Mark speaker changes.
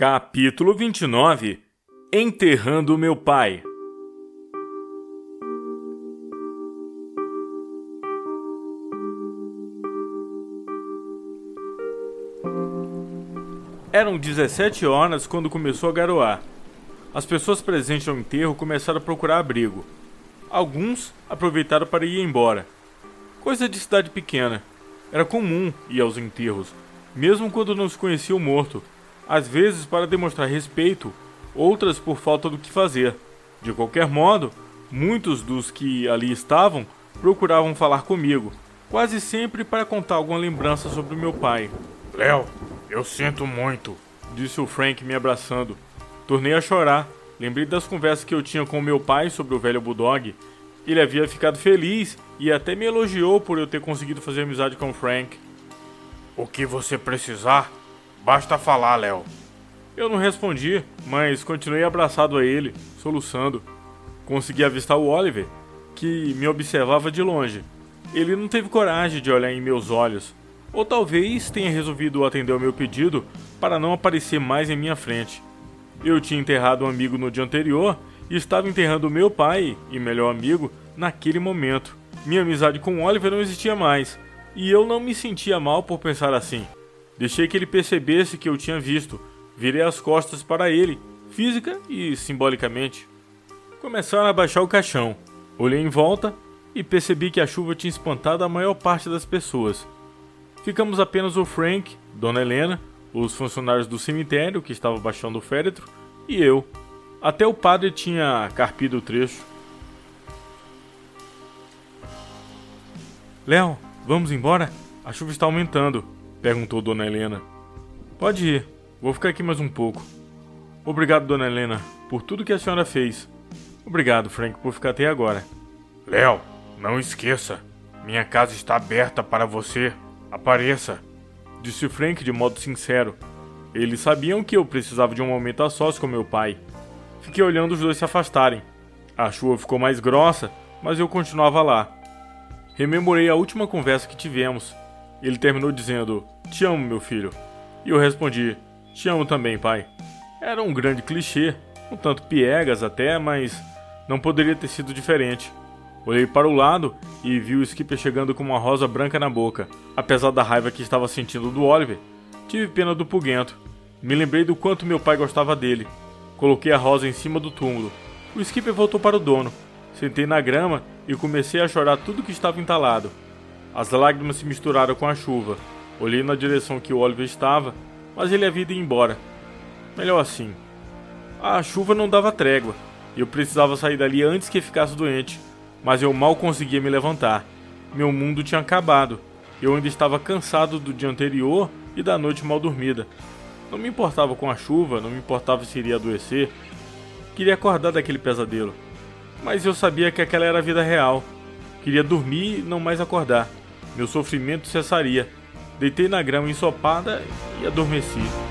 Speaker 1: Capítulo 29 Enterrando meu pai Eram 17 horas quando começou a garoar. As pessoas presentes ao enterro começaram a procurar abrigo. Alguns aproveitaram para ir embora. Coisa de cidade pequena. Era comum ir aos enterros, mesmo quando não se conhecia o morto às vezes para demonstrar respeito, outras por falta do que fazer. De qualquer modo, muitos dos que ali estavam procuravam falar comigo, quase sempre para contar alguma lembrança sobre meu pai.
Speaker 2: Léo, eu sinto muito,
Speaker 1: disse o Frank me abraçando. Tornei a chorar. Lembrei das conversas que eu tinha com meu pai sobre o velho Bulldog. Ele havia ficado feliz e até me elogiou por eu ter conseguido fazer amizade com o Frank.
Speaker 2: O que você precisar, Basta falar, Léo.
Speaker 1: Eu não respondi, mas continuei abraçado a ele, soluçando. Consegui avistar o Oliver, que me observava de longe. Ele não teve coragem de olhar em meus olhos, ou talvez tenha resolvido atender ao meu pedido para não aparecer mais em minha frente. Eu tinha enterrado um amigo no dia anterior e estava enterrando meu pai e melhor amigo naquele momento. Minha amizade com Oliver não existia mais, e eu não me sentia mal por pensar assim. Deixei que ele percebesse que eu tinha visto. Virei as costas para ele, física e simbolicamente. Começaram a baixar o caixão. Olhei em volta e percebi que a chuva tinha espantado a maior parte das pessoas. Ficamos apenas o Frank, Dona Helena, os funcionários do cemitério que estavam baixando o féretro e eu. Até o padre tinha carpido o trecho. Léo, vamos embora? A chuva está aumentando. Perguntou Dona Helena. Pode ir, vou ficar aqui mais um pouco. Obrigado, Dona Helena, por tudo que a senhora fez. Obrigado, Frank, por ficar até agora.
Speaker 2: Léo, não esqueça, minha casa está aberta para você. Apareça,
Speaker 1: disse Frank de modo sincero. Eles sabiam que eu precisava de um momento a sós com meu pai. Fiquei olhando os dois se afastarem. A chuva ficou mais grossa, mas eu continuava lá. Rememorei a última conversa que tivemos ele terminou dizendo: Te amo, meu filho. E eu respondi: Te amo também, pai. Era um grande clichê, um tanto piegas até, mas não poderia ter sido diferente. Olhei para o lado e vi o skipper chegando com uma rosa branca na boca. Apesar da raiva que estava sentindo do Oliver, tive pena do Pugento. Me lembrei do quanto meu pai gostava dele. Coloquei a rosa em cima do túmulo. O skipper voltou para o dono. Sentei na grama e comecei a chorar tudo que estava entalado. As lágrimas se misturaram com a chuva. Olhei na direção que o Oliver estava, mas ele havia ido embora. Melhor assim. A chuva não dava trégua. Eu precisava sair dali antes que ficasse doente, mas eu mal conseguia me levantar. Meu mundo tinha acabado. Eu ainda estava cansado do dia anterior e da noite mal dormida. Não me importava com a chuva, não me importava se iria adoecer. Queria acordar daquele pesadelo. Mas eu sabia que aquela era a vida real. Queria dormir e não mais acordar. Meu sofrimento cessaria. Deitei na grama ensopada e adormeci.